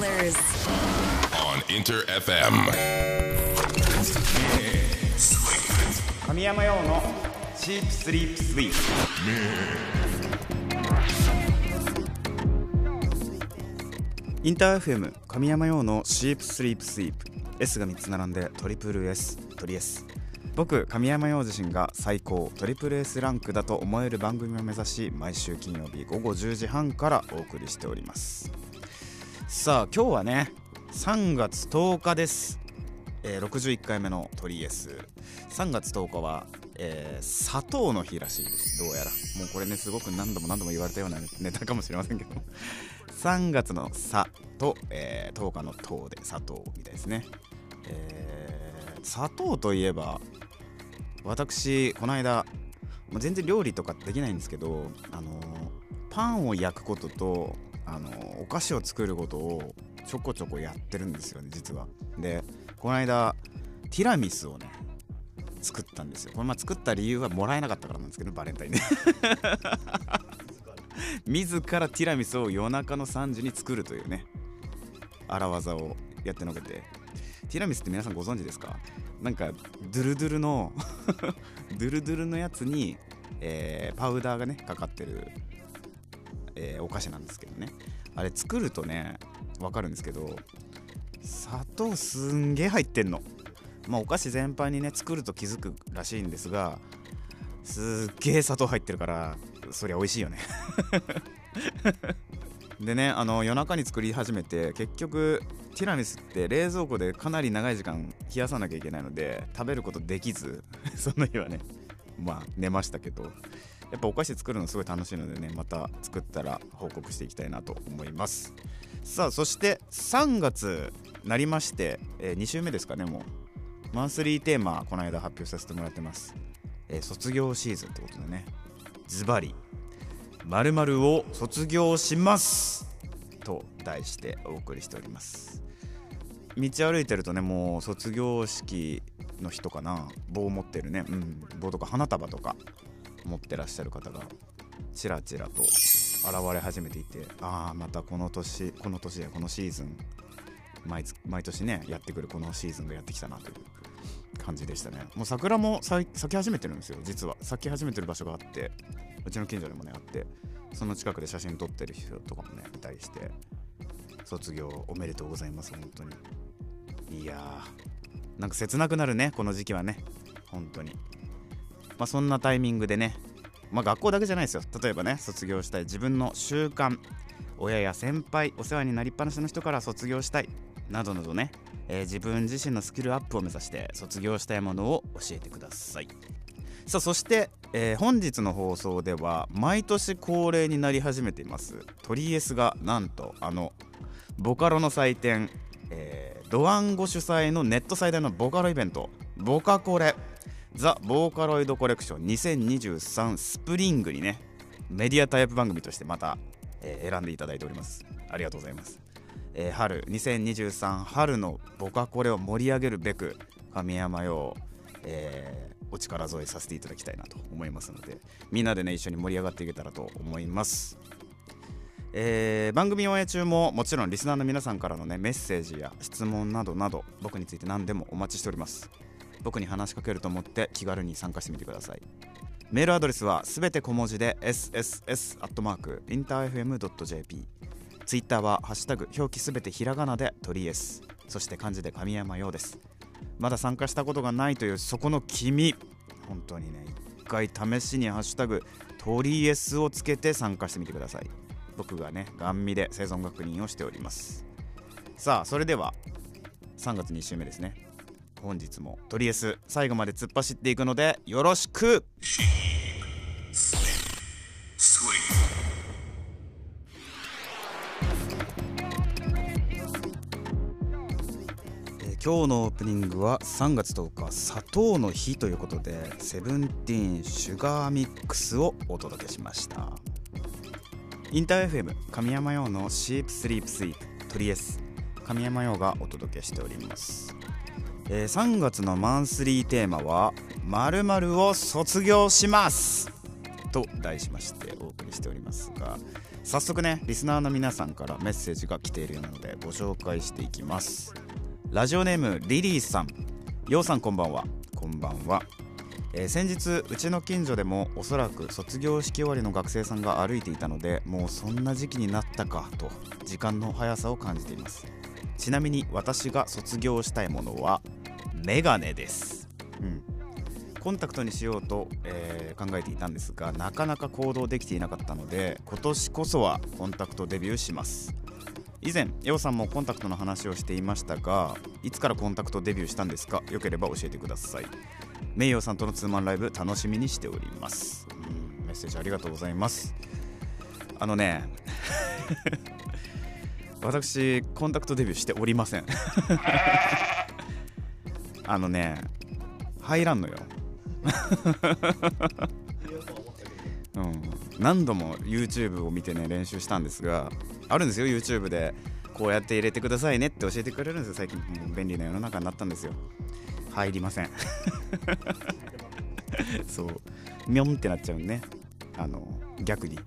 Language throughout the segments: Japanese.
Killers. on Inter FM. 神山用のシープスリープスイープインター FM 神山用のシープスリープスイープ S が3つ並んでトリプル S トリ S 僕神山陽自身が最高トリプル S ランクだと思える番組を目指し毎週金曜日午後10時半からお送りしておりますさあ今日はね3月10日です、えー61回目のトリエス。3月10日は、えー砂糖の日らしいです。どうやら。もうこれねすごく何度も何度も言われたようなネタかもしれませんけど。3月の「さ」と、えー10日の「糖」で砂糖みたいですね、えー砂糖といえば私この間もう全然料理とかできないんですけどあのーパンを焼くこととあのお菓子を作ることをちょこちょこやってるんですよね実は。でこの間ティラミスをね作ったんですよ。これまあ作った理由はもらえなかったからなんですけどバレンタインで。自らティラミスを夜中の3時に作るというね荒技をやってのけて。ティラミスって皆さんご存知ですか？なんかドゥルドゥルの ドゥルドゥルのやつに、えーパウダーがねかかってる、えーお菓子なんですけどね。あれ作るとねわかるんですけど砂糖すんげえ入ってんの。まあお菓子全般にね作ると気づくらしいんですがすっげえ砂糖入ってるからそりゃ美味しいよね。でねあの夜中に作り始めて結局ティラミスって冷蔵庫でかなり長い時間冷やさなきゃいけないので食べることできず その日はねまあ寝ましたけど。やっぱお菓子作るのすごい楽しいのでねまた作ったら報告していきたいなと思います。さあそして3月なりまして、え2週目ですかねもう。マンスリーテーマこの間発表させてもらってます、えー卒業シーズンってことでね。ズバリ〇〇を卒業します。と題してお送りしております。道歩いてるとねもう卒業式の人かな棒持ってるね。うん。棒とか花束とか。持ってらっしゃる方がちらちらと現れ始めていてああまたこの年この年やこのシーズン毎毎年ねやってくるこのシーズンがやってきたなという感じでしたね。もう桜も咲き始めてるんですよ実は。咲き始めてる場所があってうちの近所にもねあってその近くで写真撮ってる人とかもねいたりして卒業おめでとうございます本当に。いやーなんか切なくなるねこの時期はね本当に。まあそんなタイミングでねまあ学校だけじゃないですよ。例えばね卒業したい。自分の習慣。親や先輩お世話になりっぱなしの人から卒業したい。などなどね、えー自分自身のスキルアップを目指して卒業したいものを教えてください。さあそして、えー本日の放送では毎年恒例になり始めています。トリエスがなんとあのボカロの祭典、えードワンゴ主催のネット最大のボカロイベント。ボカコレ。ザ・ボーカロイドコレクション2023スプリングにねメディアタイプ番組としてまた、えー選んでいただいております。ありがとうございます、えー春2023春のボカコレを盛り上げるべく神山よ、えーお力添えさせていただきたいなと思いますのでみんなでね一緒に盛り上がっていけたらと思います。えー番組オンエア中ももちろんリスナーの皆さんからのねメッセージや質問などなど僕について何でもお待ちしております。僕に話しかけると思って気軽に参加してみてください。メールアドレスはすべて小文字で sss.interfm.jp ツイッターはハッシュタグ表記すべてひらがなで鳥 S そして漢字で神山陽です。まだ参加したことがないというそこの君。本当にね一回試しにハッシュタグ鳥 S をつけて参加してみてください。僕がねガン見で生存確認をしております。さあそれでは3月2週目ですね。本日もトリエス最後まで突っ走っていくのでよろしく。今日のオープニングは3月10日砂糖の日ということでセブンティーンシュガーミックスをお届けしました。インター FM 神山用のシープスリープスイープトリエス。神山用がお届けしております、えー3月のマンスリーテーマは「〇〇を卒業します」と題しましてお送りしておりますが早速ねリスナーの皆さんからメッセージが来ているようなのでご紹介していきます。ラジオネームリリーさん。ようさんこんばんは。こんばんは、えー先日うちの近所でもおそらく卒業式終わりの学生さんが歩いていたのでもうそんな時期になったかと時間の速さを感じています。ちなみに私が卒業したいものはメガネです、うん、コンタクトにしようと、えー考えていたんですがなかなか行動できていなかったので今年こそはコンタクトデビューします。以前エオさんもコンタクトの話をしていましたがいつからコンタクトデビューしたんですか？よければ教えてください。メイヨーさんとのツーマンライブ楽しみにしております、うん、メッセージありがとうございます。あのね 私コンタクトデビューしておりませんあのね入らんのよ。うん、何度も YouTube を見てね練習したんですがあるんですよ YouTube で。こうやって入れてくださいねって教えてくれるんですよ。最近もう便利な世の中になったんですよ。入りません。そう。ミョンってなっちゃうね。あの逆に。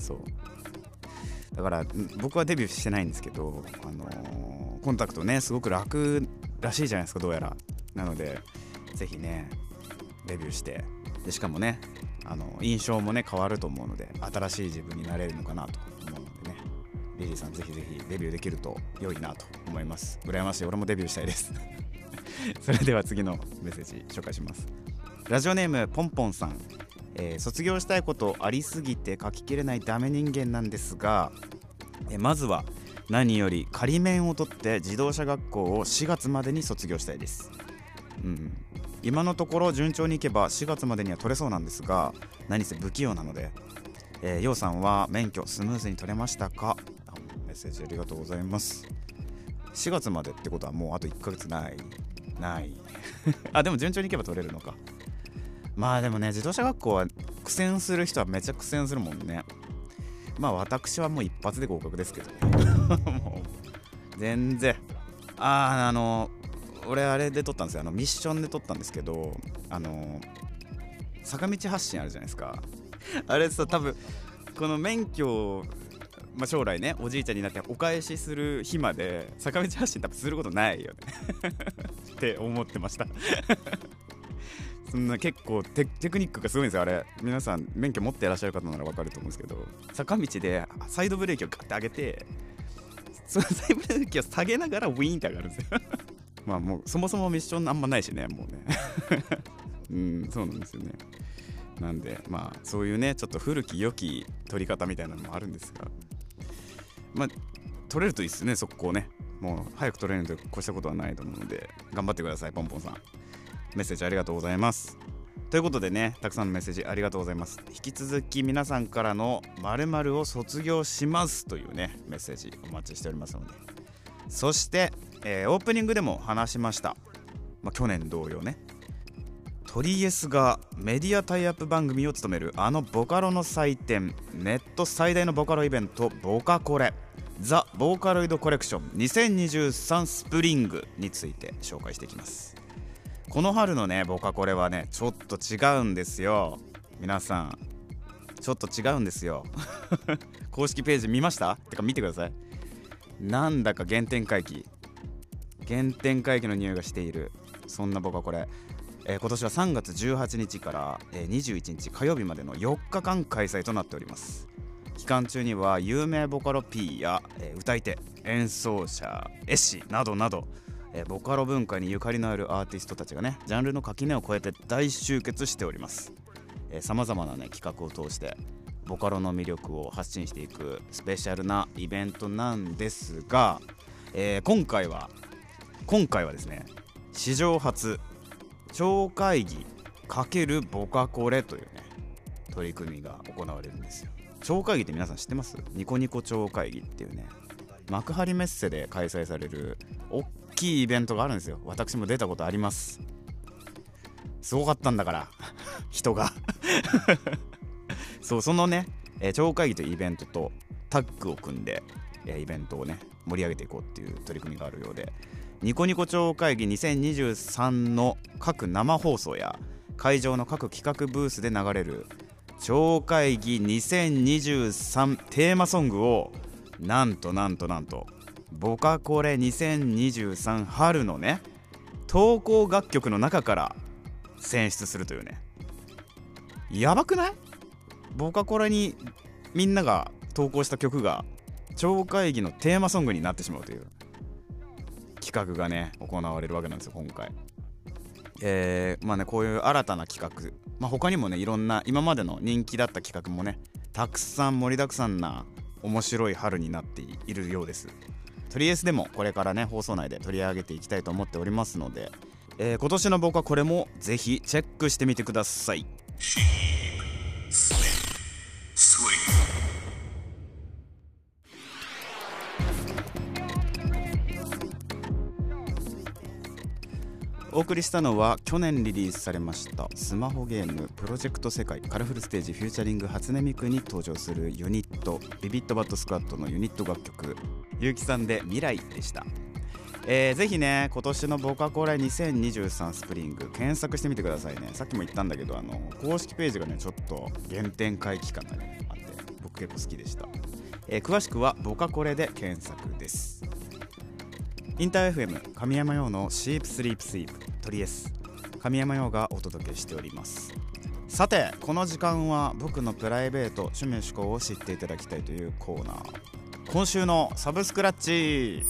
そう。だから僕はデビューしてないんですけど、あのーコンタクトねすごく楽らしいじゃないですかどうやら。なのでぜひねデビューして。でしかもねあの印象もね変わると思うので新しい自分になれるのかなと思うのでね。リリーさんぜひぜひデビューできると良いなと思います。羨ましい。俺もデビューしたいです。それでは次のメッセージ紹介します。ラジオネームポンポンさん、えー卒業したいことありすぎて書ききれないダメ人間なんですが、えーまずは何より仮免を取って自動車学校を4月までに卒業したいです。うん今のところ順調にいけば4月までには取れそうなんですが何せ不器用なので、えー、さんは免許スムーズに取れましたか？メッセージありがとうございます。4月までってことはもうあと1ヶ月ない。ない。あでも順調にいけば取れるのか。まあでもね自動車学校は苦戦する人はめちゃ苦戦するもんね。まあ私はもう一発で合格ですけどもう全然。あああの俺あれで撮ったんですよ。あのミッションで撮ったんですけどあの坂道発進あるじゃないですか。あれさ多分この免許を、まあ、将来ねおじいちゃんになってお返しする日まで坂道発進多分することないよね。って思ってました。そんな結構テテクニックがすごいんですよあれ。皆さん免許持ってらっしゃる方なら分かると思うんですけど坂道でサイドブレーキをガッて上げてそのサイドブレーキを下げながらウィーンって上がるんですよ。まあもうそもそもミッションあんまないしねもうね。うんそうなんですよね。なんでまあそういうねちょっと古き良き取り方みたいなのもあるんですが。まあ取れるといいですね速攻ね。もう早く取れると越したことはないと思うので頑張ってくださいポンポンさん。メッセージありがとうございます。ということでねたくさんのメッセージありがとうございます。引き続き皆さんからの〇〇を卒業しますというねメッセージお待ちしておりますので。そして、えーオープニングでも話しました、まあ、去年同様ね。トリエスがメディアタイアップ番組を務めるあのボカロの祭典ネット最大のボカロイベントボカコレ。ザ・ボーカロイドコレクション2023スプリングについて紹介していきます。この春のねボカコレはねちょっと違うんですよ。皆さんちょっと違うんですよ。公式ページ見ました？てか見てください。なんだか原点回帰。原点回帰の匂いがしている。そんなボカコレえー今年は3月18日から、えー21日火曜日までの4日間開催となっております。期間中には有名ボカロ P や、えー歌い手演奏者絵師などなど、えボカロ文化にゆかりのあるアーティストたちがねジャンルの垣根を越えて大集結しております。さまざまな、ね、企画を通してボカロの魅力を発信していくスペシャルなイベントなんですが、えー今回は今回はですね史上初超会議×ボカコレというね取り組みが行われるんですよ。超会議って皆さん知ってます？ニコニコ超会議っていうね幕張メッセで開催される大きいイベントがあるんですよ。私も出たことあります。すごかったんだから。人が。そうそのね、え超会議というイベントとタッグを組んで、えイベントをね盛り上げていこうっていう取り組みがあるようで。ニコニコ超会議2023の各生放送や会場の各企画ブースで流れる超会議2023テーマソングをなんとなんとなんと。ボカコレ2023春のね投稿楽曲の中から選出するというね。やばくない？ボカコレにみんなが投稿した曲が超会議のテーマソングになってしまうという企画がね行われるわけなんですよ今回。えー、まあねこういう新たな企画、まあ、他にもねいろんな今までの人気だった企画もねたくさん盛りだくさんな面白い春になっているようです。とりあえずでもこれからね放送内で取り上げていきたいと思っておりますので、えー、今年の僕はこれもぜひチェックしてみてください。お送りしたのは去年リリースされましたスマホゲームプロジェクト世界カラフルステージフューチャリング初音ミクに登場するユニットビビットバットスクワットのユニット楽曲ゆうきさんで未来でした。えー、ぜひね今年のボカコレ2023スプリング検索してみてくださいね。さっきも言ったんだけどあの公式ページがねちょっと原点回帰感があって僕結構好きでした、えー、詳しくはボカコレで検索です。インター FM 神山用のシープスリープスイープトリエス神山用がお届けしております。さてこの時間は僕のプライベート趣味趣向を知っていただきたいというコーナー。今週のサブスクラッチ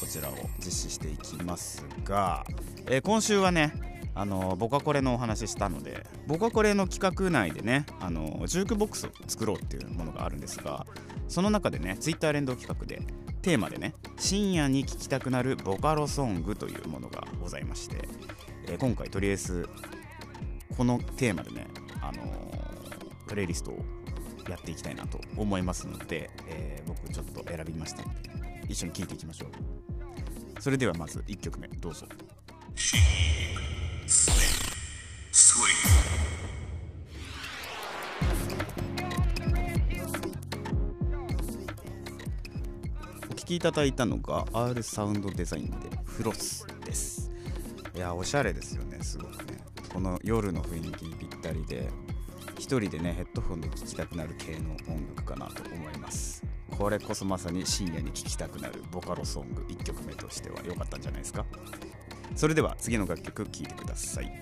こちらを実施していきますが、えー、今週はねあのボカコレのお話ししたのでボカコレの企画内でねあのジュークボックスを作ろうっていうものがあるんですがその中でねツイッター連動企画でテーマでね深夜に聴きたくなるボカロソングというものがございまして、え、今回とりあえずこのテーマでね、あの、プレイリストをやっていきたいなと思いますので、えー、僕ちょっと選びましたので一緒に聴いていきましょうそれではまず1曲目どうぞ。いただいたのが R サウンドデザインでフロスです。いやおしゃれですよねすごくね。この夜の雰囲気にぴったりで一人でねヘッドホンで聴きたくなる系の音楽かなと思います。これこそまさに深夜に聴きたくなるボカロソング1曲目としては良かったんじゃないですか。それでは次の楽曲聴いてください。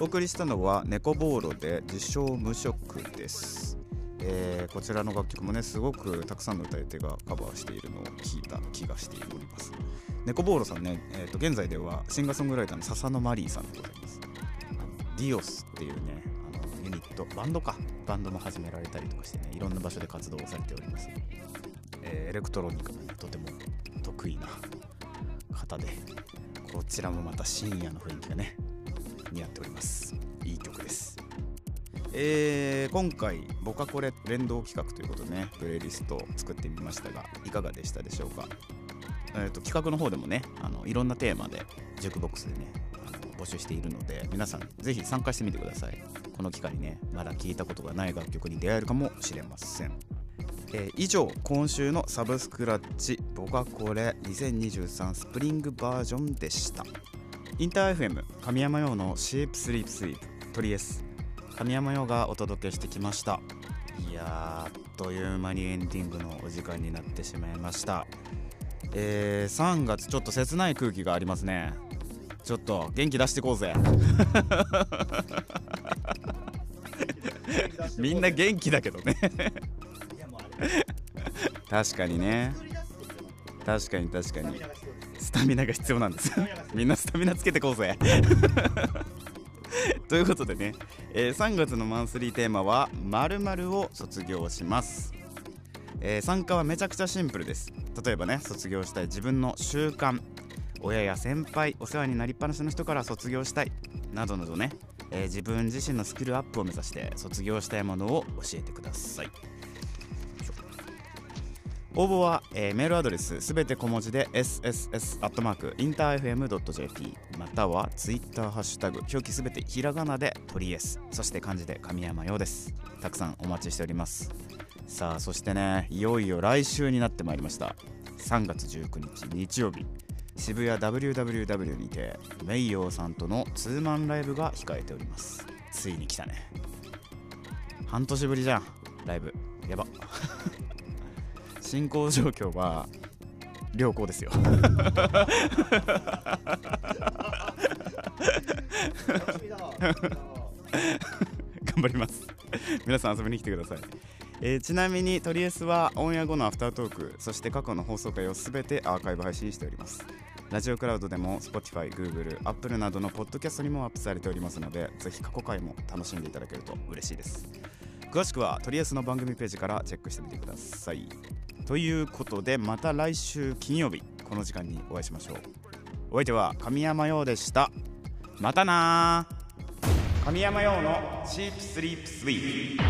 お送りしたのは猫ボーロで自称無職です、えー、こちらの楽曲もねすごくたくさんの歌い手がカバーしているのを聞いた気がしております。猫ボーロさんね、えー、と現在ではシンガーソングライターの笹野マリーさんでございます。ディオスっていうねあのユニットバンドか。バンドも始められたりとかしてねいろんな場所で活動されております、えー、エレクトロニカがねとても得意な方でこちらもまた深夜の雰囲気がね似合っております。いい曲です。えー、今回ボカコレ連動企画ということでねプレイリストを作ってみましたがいかがでしたでしょうか、えーと、企画の方でもねあのいろんなテーマでジュークボックスでねあの募集しているので皆さんぜひ参加してみてください。この機会にねまだ聴いたことがない楽曲に出会えるかもしれません。えー、以上今週のサブスクラッチボカコレ2023スプリングバージョンでした。インター FM 神山用のシープスリープスリープトリエス。神山用がお届けしてきました。いやあっという間にエンディングのお時間になってしまいました。えー、3月ちょっと切ない空気がありますね。ちょっと元気出してこうぜ。みんな元気だけどね。確かにね。確かに確かにスタミナが必要なんです。みんなスタミナつけてこうぜ。ということでね、えー、3月のマンスリーテーマは「まるを卒業します」えー、参加はめちゃくちゃシンプルです。例えばね卒業したい自分の習慣親や先輩お世話になりっぱなしの人から卒業したいなどなどね、えー、自分自身のスキルアップを目指して卒業したいものを教えてください応募は、えー、メールアドレスすべて小文字で sss.interfm.jp またはツイッターハッシュタグ表記すべてひらがなでトリエス。そして漢字で神山用です。たくさんお待ちしております。さあそしてねいよいよ来週になってまいりました。3月19日日曜日渋谷 WWW にてメイヨーさんとのツーマンライブが控えております。ついに来たね。半年ぶりじゃん。ライブ。やば。進行状況は良好ですよ。頑張ります。皆さん遊びに来てください、えーちなみにトリエスはオンエア後のアフタートークそして過去の放送回をすべてアーカイブ配信しております。ラジオクラウドでも Spotify、Google、Apple などのポッドキャストにもアップされておりますのでぜひ過去回も楽しんでいただけると嬉しいです。詳しくはトリエスの番組ページからチェックしてみてください。ということでまた来週金曜日この時間にお会いしましょう。お相手は神山陽でした。またな神山陽のチープスリープスイート。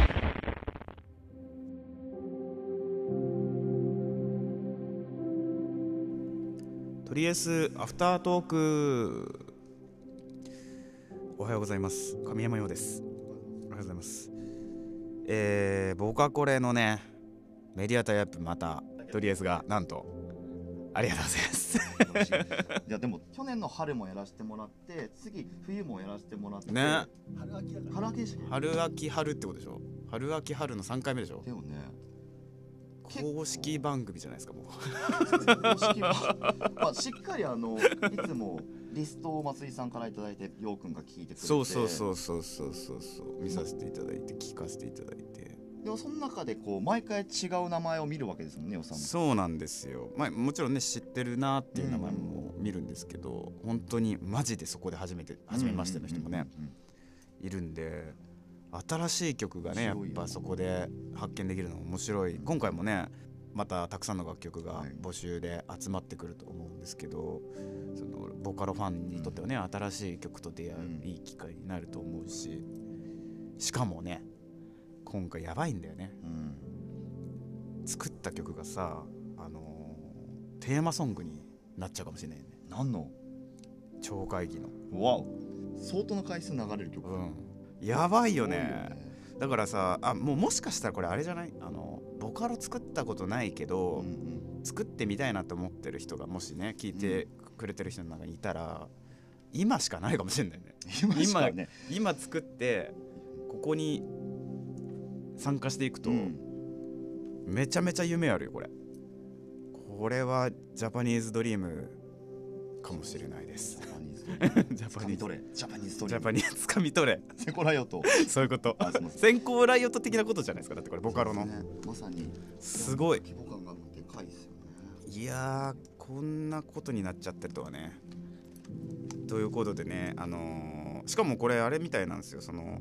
とりあえずアフタートーク。おはようございます。神山陽です。おはようございます。えー、ボカコレのねメディアタイアップまたとりあえずがなんと。ありがとうございます。いやでも去年の春もやらせてもらって次冬もやらせてもらって。ね。春秋だから。春秋春秋春。ってことでしょ？春秋春の3回目でしょ？けだよね。公式番組じゃないですかもう。公式は、まあ、しっかりあのいつもリストを松井さんからいただいてようくんが聞いてくれて。そうそうそうそうそうそうそう。見させていただいて聞かせていただいてでもその中でこう毎回違う名前を見るわけですもんねよさん。もそうなんですよ、まあ、もちろんね知ってるなっていう名前も見るんですけど、本当にマジでそこで初めて初めましての人もね、うんうんうんいるんで新しい曲がねやっぱそこで発見できるの面白い。今回もねまたたくさんの楽曲がはい。募集で集まってくると思うんですけど、そのボカロファンにとってはね、新しい曲と出会ううん。いい機会になると思うししかもね今回やばいんだよね。うん。作った曲がさあのーテーマソングになっちゃうかもしれないよね。何の？超会議の。わお。相当な回数流れる曲。うん。やばいよすごいね。だからさあもうもしかしたらこれあれじゃない？あのボカロ作ったことないけど、うんうん。作ってみたいなと思ってる人がもしね聞いてくれてる人の中にいたら、今しかないかもしれないね。今ね。今作ってここに参加していくと、うん。めちゃめちゃ夢あるよこれ。これはジャパニーズドリームかもしれないです。ジャパニーズドリーム。ジャパニーズ。取れ。ジャパニーズ掴み取れ。閃光ライオット。そういうこと。閃光ライオット的なことじゃないですか。だってこれボカロの、ね。まさに。すごい。規模感がでかいですよね。いやーこんなことになっちゃってるとはね。ということでねあのーしかもこれあれみたいなんですよ。その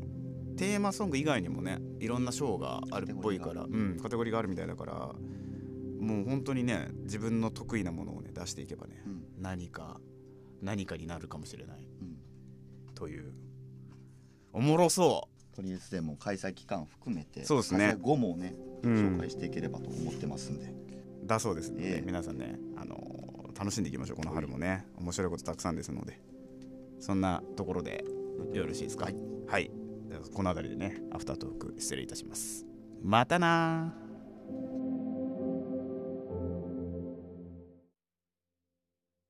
テーマソング以外にもねいろんな賞があるっぽいからうんカテゴリーがあるみたいだからもう本当にね自分の得意なものをね出していけばね、うん。何か何かになるかもしれない。うん。という。おもろそとりあえずでも開催期間含めてそうですね。開催後もね、う、うん。紹介していければと思ってますんで。だそうですので、ええ。皆さんね、あのー楽しんでいきましょう。この春もね面白いことたくさんですのでそんなところでよろしいですか？はい、はい、この辺りでねアフタートーク失礼いたします。またなー。